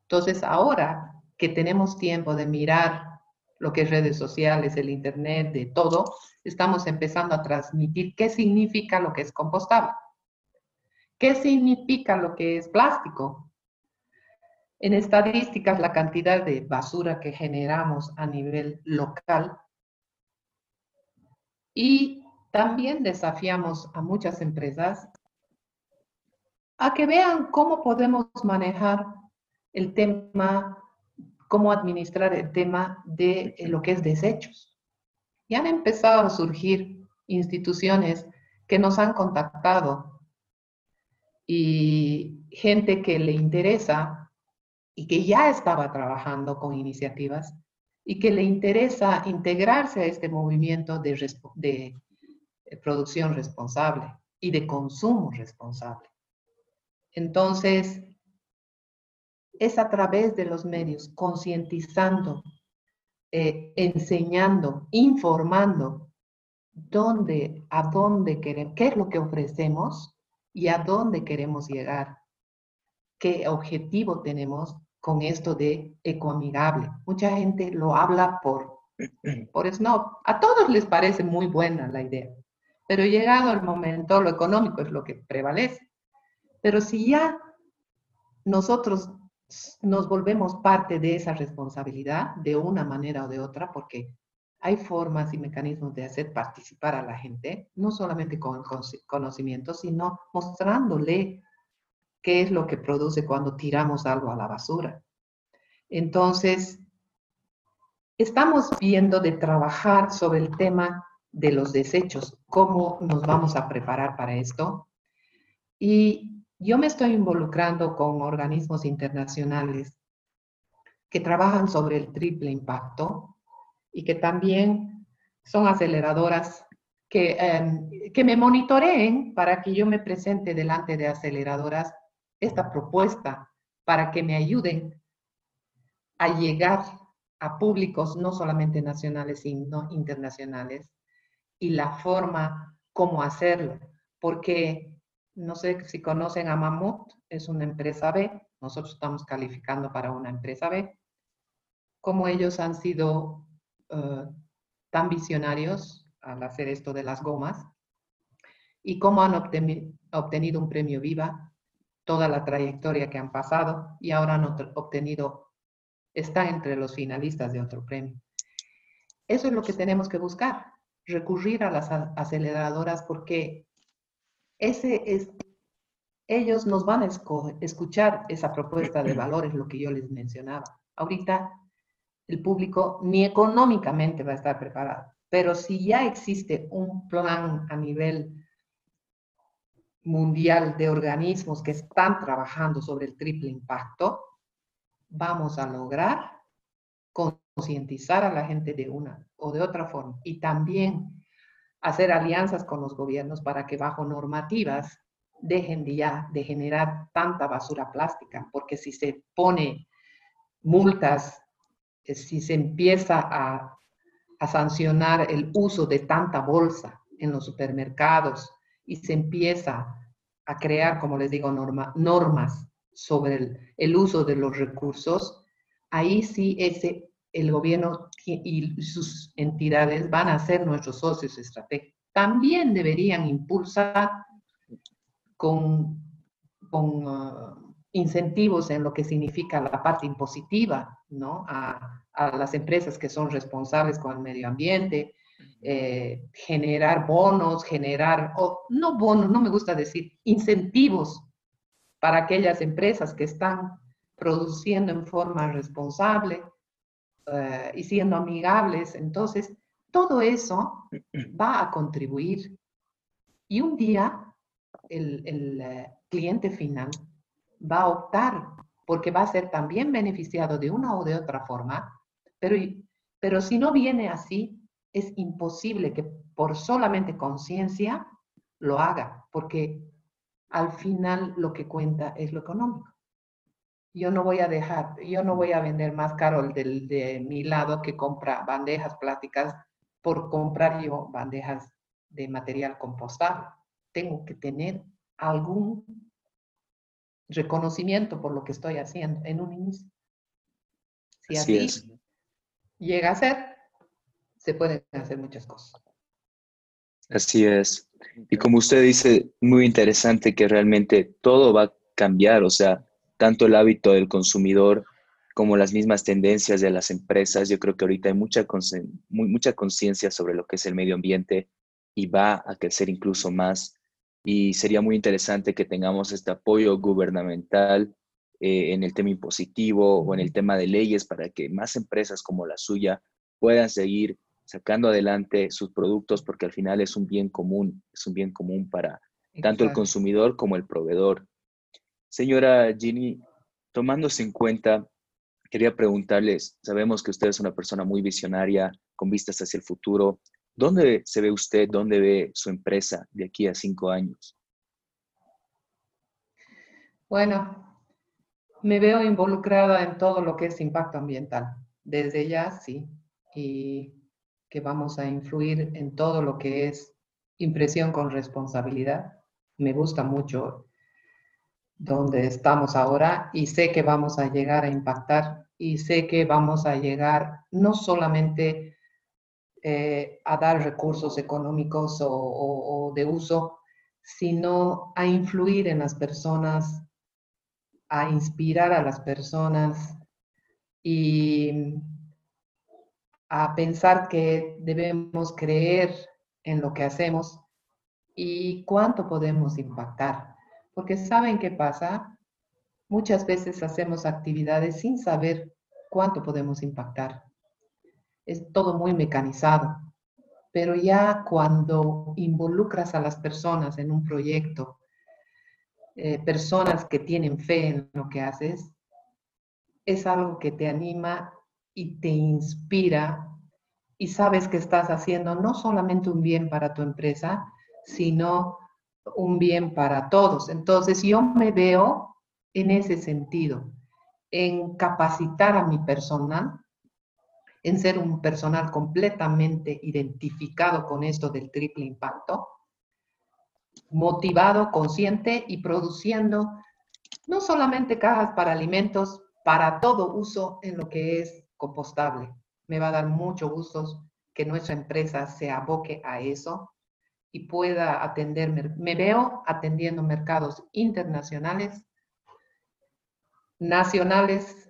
Entonces, ahora que tenemos tiempo de mirar lo que es redes sociales, el Internet, de todo, estamos empezando a transmitir qué significa lo que es compostable. ¿Qué significa lo que es plástico? En estadísticas, la cantidad de basura que generamos a nivel local y también desafiamos a muchas empresas a que vean cómo podemos manejar el tema cómo administrar el tema de eh, lo que es desechos. Y han empezado a surgir instituciones que nos han contactado y gente que le interesa y que ya estaba trabajando con iniciativas y que le interesa integrarse a este movimiento de, de producción responsable y de consumo responsable. Entonces, es a través de los medios, concientizando, eh, enseñando, informando dónde, a dónde queremos, qué es lo que ofrecemos y a dónde queremos llegar, qué objetivo tenemos con esto de ecoamigable. Mucha gente lo habla por, por snob. A todos les parece muy buena la idea, pero llegado el momento, lo económico es lo que prevalece. Pero si ya nosotros nos volvemos parte de esa responsabilidad de una manera o de otra, porque hay formas y mecanismos de hacer participar a la gente, no solamente con conocimiento, sino mostrándole qué es lo que produce cuando tiramos algo a la basura. Entonces, estamos viendo de trabajar sobre el tema de los desechos, cómo nos vamos a preparar para esto. Y yo me estoy involucrando con organismos internacionales que trabajan sobre el triple impacto y que también son aceleradoras que, em, que me monitoreen para que yo me presente delante de aceleradoras esta propuesta para que me ayuden a llegar a públicos no solamente nacionales, sino internacionales, y la forma cómo hacerlo, porque no sé si conocen a Mamut, es una empresa B, nosotros estamos calificando para una empresa B. Como ellos han sido eh, tan visionarios al hacer esto de las gomas y cómo han obtenido un premio Viva, toda la trayectoria que han pasado y ahora han obtenido, está entre los finalistas de otro premio. Eso es lo que tenemos que buscar, recurrir a las aceleradoras porque ese es, ellos nos van a escuchar esa propuesta de valores, lo que yo les mencionaba. Ahorita el público ni económicamente va a estar preparado, pero si ya existe un plan a nivel mundial de organismos que están trabajando sobre el triple impacto, vamos a lograr concientizar a la gente de una o de otra forma. Y también hacer alianzas con los gobiernos para que bajo normativas dejen de ya de generar tanta basura plástica, porque si se pone multas, eh, si se empieza a, a sancionar el uso de tanta bolsa en los supermercados y se empieza a crear, como les digo, norma, normas sobre el, el, uso de los recursos, ahí sí ese el gobierno y sus entidades van a ser nuestros socios estratégicos. También deberían impulsar con, con uh, incentivos en lo que significa la parte impositiva, ¿no? A, a, las empresas que son responsables con el medio ambiente eh, generar bonos, generar, o no bonos, no me gusta decir, incentivos para aquellas empresas que están produciendo en forma responsable eh, y siendo amigables. Entonces, todo eso va a contribuir. Y un día el, eh, cliente final va a optar porque va a ser también beneficiado de una o de otra forma, pero, pero si no viene así, es imposible que por solamente conciencia lo haga, porque al final lo que cuenta es lo económico. Yo no voy a dejar, yo no voy a vender más caro el del, de mi lado que compra bandejas plásticas por comprar yo bandejas de material compostable. Tengo que tener algún reconocimiento por lo que estoy haciendo en un inicio. Si así, llega a ser, se pueden hacer muchas cosas. Así es. Y como usted dice, muy interesante que realmente todo va a cambiar, o sea, tanto el hábito del consumidor como las mismas tendencias de las empresas. Yo creo que ahorita hay mucha, mucha conciencia sobre lo que es el medio ambiente y va a crecer incluso más. Y sería muy interesante que tengamos este apoyo gubernamental eh, en el tema impositivo o en el tema de leyes para que más empresas como la suya puedan seguir sacando adelante sus productos porque al final es un bien común, es un bien común para tanto el consumidor como el proveedor. Señora Ginny, tomándose en cuenta, quería preguntarles, sabemos que usted es una persona muy visionaria, con vistas hacia el futuro. ¿Dónde se ve usted, dónde ve su empresa de aquí a cinco años? Bueno, me veo involucrada en todo lo que es impacto ambiental. Desde ya, sí. Y que vamos a influir en todo lo que es impresión con responsabilidad. Me gusta mucho donde estamos ahora y sé que vamos a llegar a impactar y sé que vamos a llegar no solamente eh, a dar recursos económicos o de uso, sino a influir en las personas, a inspirar a las personas y a pensar que debemos creer en lo que hacemos y cuánto podemos impactar. Porque ¿saben qué pasa? Muchas veces hacemos actividades sin saber cuánto podemos impactar. Es todo muy mecanizado. Pero ya cuando involucras a las personas en un proyecto, eh, personas que tienen fe en lo que haces, es algo que te anima y te inspira y sabes que estás haciendo no solamente un bien para tu empresa, sino un bien para todos. Entonces yo me veo en ese sentido, en capacitar a mi personal, en ser un personal completamente identificado con esto del triple impacto, motivado, consciente y produciendo no solamente cajas para alimentos, para todo uso en lo que es compostable. Me va a dar mucho gusto que nuestra empresa se aboque a eso y pueda atender, me veo atendiendo mercados internacionales, nacionales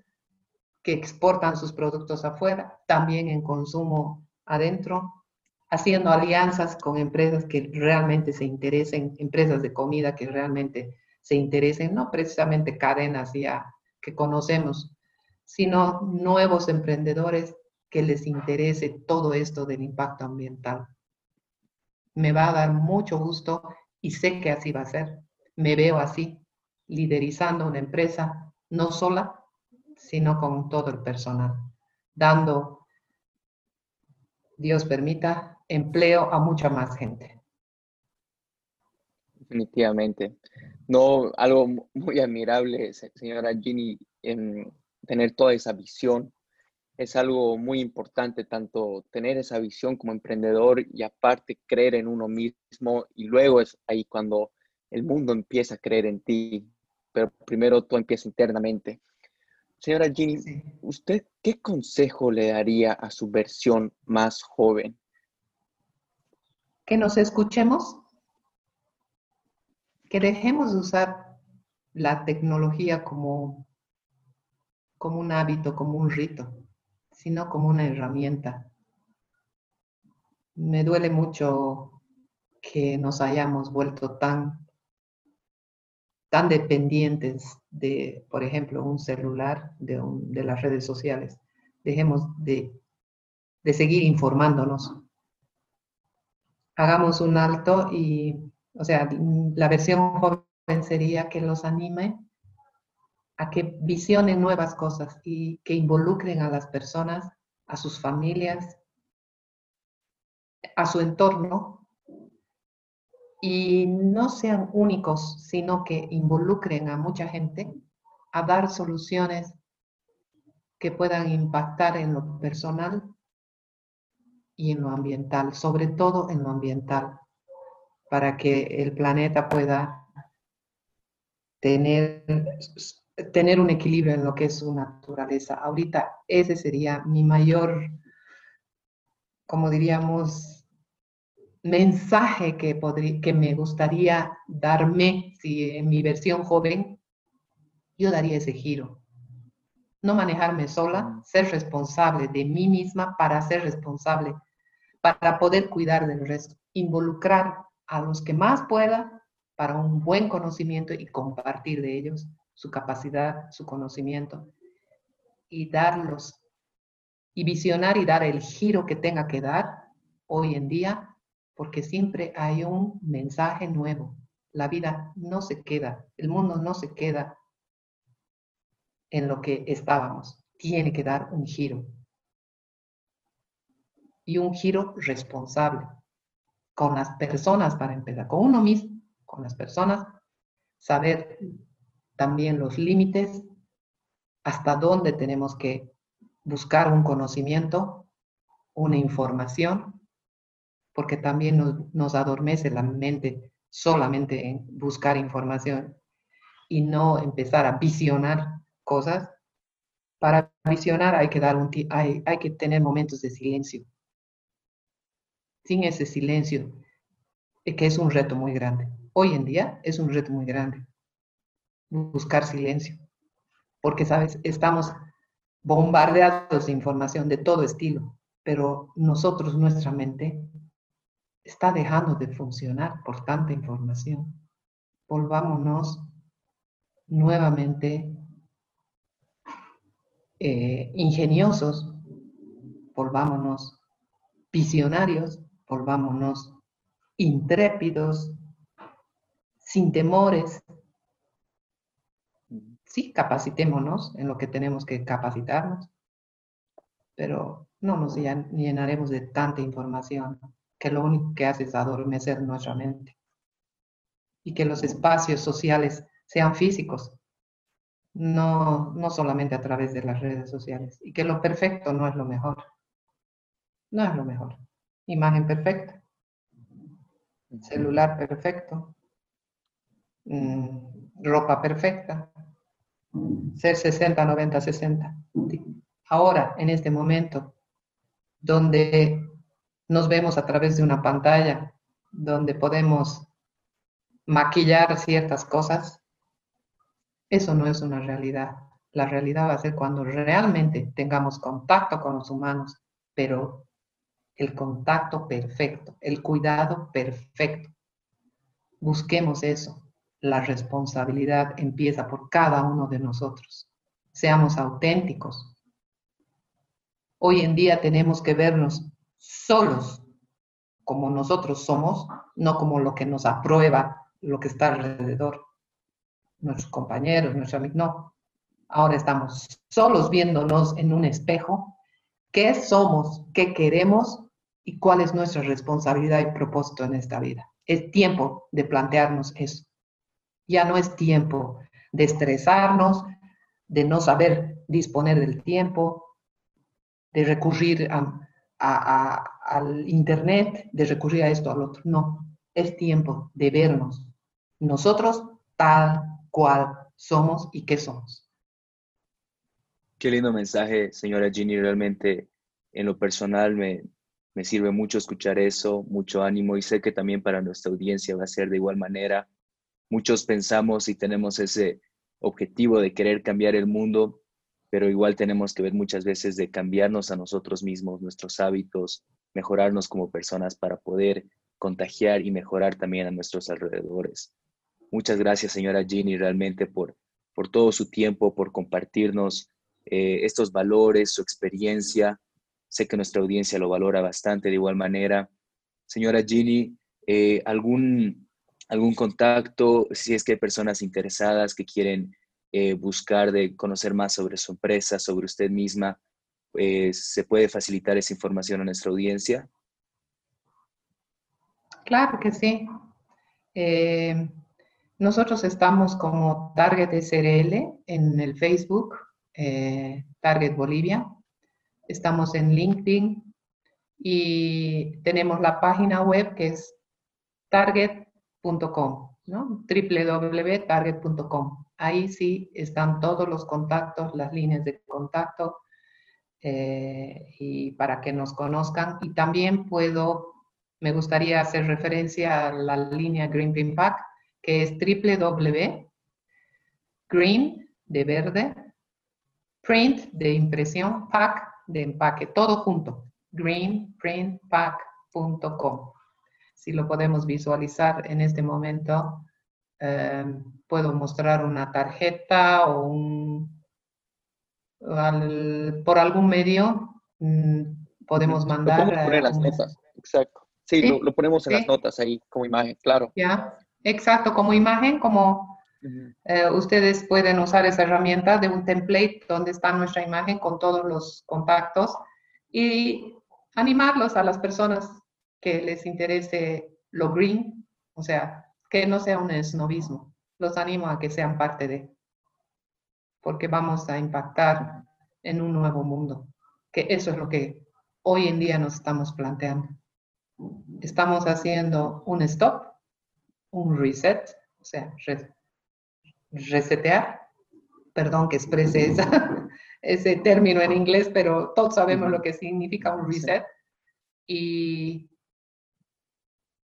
que exportan sus productos afuera, también en consumo adentro, haciendo alianzas con empresas que realmente se interesen, empresas de comida que realmente se interesen, no precisamente cadenas ya que conocemos, sino nuevos emprendedores que les interese todo esto del impacto ambiental. Me va a dar mucho gusto y sé que así va a ser. Me veo así, liderizando una empresa, no sola, sino con todo el personal, dando, Dios permita, empleo a mucha más gente. Definitivamente. No, algo muy admirable, señora Ginny, en tener toda esa visión. Es algo muy importante, tanto tener esa visión como emprendedor y aparte creer en uno mismo y luego es ahí cuando el mundo empieza a creer en ti, pero primero tú empiezas internamente. Señora Ginny, ¿usted qué consejo le daría a su versión más joven? Que nos escuchemos, que dejemos de usar la tecnología como como un hábito, como un rito, sino como una herramienta. me duele mucho que nos hayamos vuelto tan, tan dependientes de, por ejemplo, un celular, de, las redes sociales. Dejemos de, de seguir informándonos. Hagamos un alto y, o sea, la versión joven sería que los anime a que visionen nuevas cosas y que involucren a las personas, a sus familias, a su entorno. Y no sean únicos, sino que involucren a mucha gente a dar soluciones que puedan impactar en lo personal y en lo ambiental, sobre todo en lo ambiental, para que el planeta pueda tener, tener un equilibrio en lo que es su naturaleza. Ahorita ese sería mi mayor, como diríamos, mensaje que, que me gustaría darme, si en mi versión joven, yo daría ese giro. No manejarme sola, ser responsable de mí misma para ser responsable, para poder cuidar del resto, involucrar a los que más pueda para un buen conocimiento y compartir de ellos su capacidad, su conocimiento y darlos y visionar y dar el giro que tenga que dar hoy en día porque siempre hay un mensaje nuevo. La vida no se queda, el mundo no se queda en lo que estábamos. Tiene que dar un giro. Y un giro responsable con las personas para empezar, con uno mismo, con las personas, saber también los límites, hasta dónde tenemos que buscar un conocimiento, una información porque también nos, adormece la mente solamente en buscar información y no empezar a visionar cosas. Para visionar hay que, dar un, hay, hay que tener momentos de silencio. Sin ese silencio, que es un reto muy grande. Hoy en día es un reto muy grande buscar silencio, porque, ¿sabes? Estamos bombardeados de información de todo estilo, pero nosotros, nuestra mente, está dejando de funcionar por tanta información. Volvámonos nuevamente eh, ingeniosos, volvámonos visionarios, volvámonos intrépidos, sin temores. Sí, capacitémonos en lo que tenemos que capacitarnos, pero no nos llenaremos de tanta información que lo único que hace es adormecer nuestra mente. Y que los espacios sociales sean físicos, no, no solamente a través de las redes sociales. Y que lo perfecto no es lo mejor. No es lo mejor. Imagen perfecta. Celular perfecto. Mm, ropa perfecta. Ser 60, 90, 60. Ahora, en este momento, donde nos vemos a través de una pantalla donde podemos maquillar ciertas cosas, eso no es una realidad. La realidad va a ser cuando realmente tengamos contacto con los humanos, pero el contacto perfecto, el cuidado perfecto. Busquemos eso. La responsabilidad empieza por cada uno de nosotros. Seamos auténticos. Hoy en día tenemos que vernos solos como nosotros somos, no como lo que nos aprueba lo que está alrededor, nuestros compañeros, nuestros amigos, no. Ahora estamos solos viéndonos en un espejo, qué somos, qué queremos y cuál es nuestra responsabilidad y propósito en esta vida. Es tiempo de plantearnos eso. Ya no es tiempo de estresarnos, de no saber disponer del tiempo, de recurrir al Internet, de recurrir a esto, al otro. No, es tiempo de vernos nosotros tal cual somos y qué somos. Qué lindo mensaje, señora Ginny. Realmente, en lo personal, me, me sirve mucho escuchar eso, mucho ánimo y sé que también para nuestra audiencia va a ser de igual manera. Muchos pensamos y tenemos ese objetivo de querer cambiar el mundo, pero igual tenemos que ver muchas veces de cambiarnos a nosotros mismos, nuestros hábitos, mejorarnos como personas para poder contagiar y mejorar también a nuestros alrededores. Muchas gracias, señora Ginny, realmente por, por todo su tiempo, por compartirnos eh, estos valores, su experiencia. Sé que nuestra audiencia lo valora bastante de igual manera. Señora Ginny, eh, ¿algún, algún contacto, si es que hay personas interesadas que quieren eh, buscar de conocer más sobre su empresa, sobre usted misma, ¿se puede facilitar esa información a nuestra audiencia? Claro que sí. Nosotros estamos como Target SRL en el Facebook, eh, Target Bolivia. Estamos en LinkedIn y tenemos la página web que es www.target.com. Ahí sí están todos los contactos, las líneas de contacto eh, y para que nos conozcan. Y también puedo, me gustaría hacer referencia a la línea Green Pin Pack que es www. Green de verde, print de impresión, pack de empaque, todo junto. greenprintpack.com. Si lo podemos visualizar en este momento, em, puedo mostrar una tarjeta o un, por algún medio mm, podemos mandar. Lo poner las notas, exacto. Sí, Lo, ponemos en las notas ahí como imagen, claro. Ya, Exacto, como imagen, como eh, ustedes pueden usar esa herramienta de un template donde está nuestra imagen con todos los contactos y animarlos a las personas que les interese lo green, o sea, que no sea un esnovismo. Los animo a que sean parte de, porque vamos a impactar en un nuevo mundo, que eso es lo que hoy en día nos estamos planteando. Estamos haciendo un stop un reset, o sea, resetear, perdón que exprese ese término en inglés, pero todos sabemos lo que significa un reset y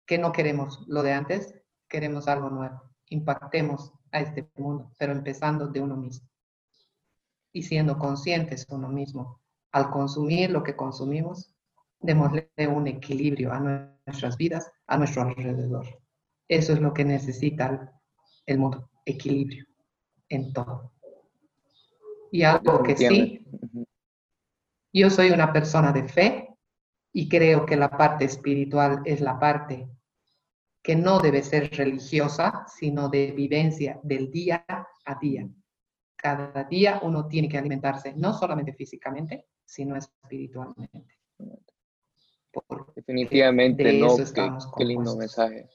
que no queremos lo de antes, queremos algo nuevo, impactemos a este mundo, pero empezando de uno mismo y siendo conscientes uno mismo. Al consumir lo que consumimos, démosle un equilibrio a nuestras vidas, a nuestro alrededor. Eso es lo que necesita el mundo, equilibrio en todo. Y algo que sí, yo soy una persona de fe y creo que la parte espiritual es la parte que no debe ser religiosa, sino de vivencia del día a día. Cada día uno tiene que alimentarse no solamente físicamente, sino espiritualmente. Definitivamente no, qué lindo mensaje.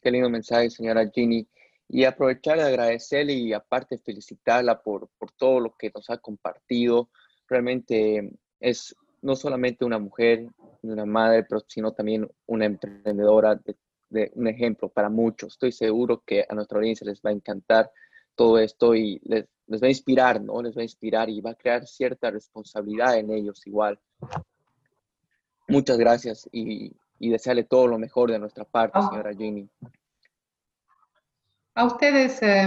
Qué lindo mensaje, señora Ginny. Y aprovechar de agradecerle y aparte felicitarla por, por todo lo que nos ha compartido. Realmente es no solamente una mujer, una madre, pero sino también una emprendedora de, un ejemplo para muchos. Estoy seguro que a nuestra audiencia les va a encantar todo esto y les, les va a inspirar, ¿no? Les va a inspirar y va a crear cierta responsabilidad en ellos igual. Muchas gracias y y desearle todo lo mejor de nuestra parte, ah. señora Ginny. A ustedes, eh,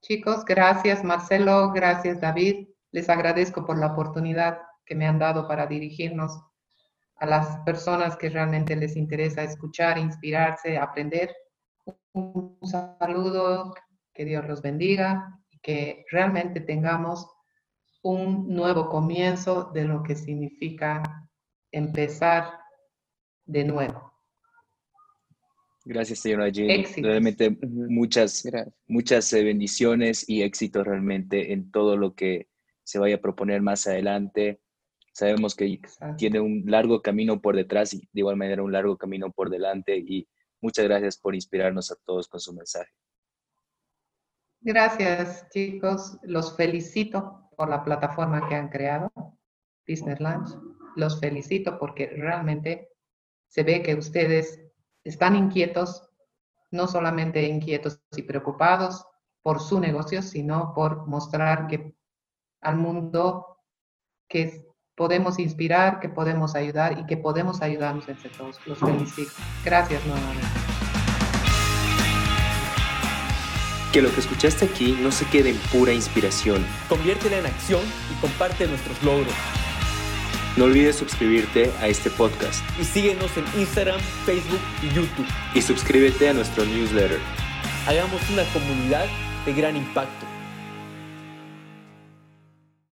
chicos, gracias Marcelo, gracias David. Les agradezco por la oportunidad que me han dado para dirigirnos a las personas que realmente les interesa escuchar, inspirarse, aprender. Un saludo, que Dios los bendiga y que realmente tengamos un nuevo comienzo de lo que significa empezar de nuevo. Gracias, señora Jenny. Realmente muchas, muchas eh, bendiciones y éxito realmente en todo lo que se vaya a proponer más adelante. Sabemos que tiene un largo camino por detrás y de igual manera un largo camino por delante y muchas gracias por inspirarnos a todos con su mensaje. Gracias, chicos. Los felicito por la plataforma que han creado, Business Lunch. Los felicito porque realmente se ve que ustedes están inquietos, no solamente inquietos y preocupados por su negocio, sino por mostrar que al mundo que podemos inspirar, que podemos ayudar y que podemos ayudarnos entre todos. Los felicito. Gracias nuevamente. Que lo que escuchaste aquí no se quede en pura inspiración. Conviértela en acción y comparte nuestros logros. No olvides suscribirte a este podcast. Y síguenos en Instagram, Facebook y YouTube. Y suscríbete a nuestro newsletter. Hagamos una comunidad de gran impacto.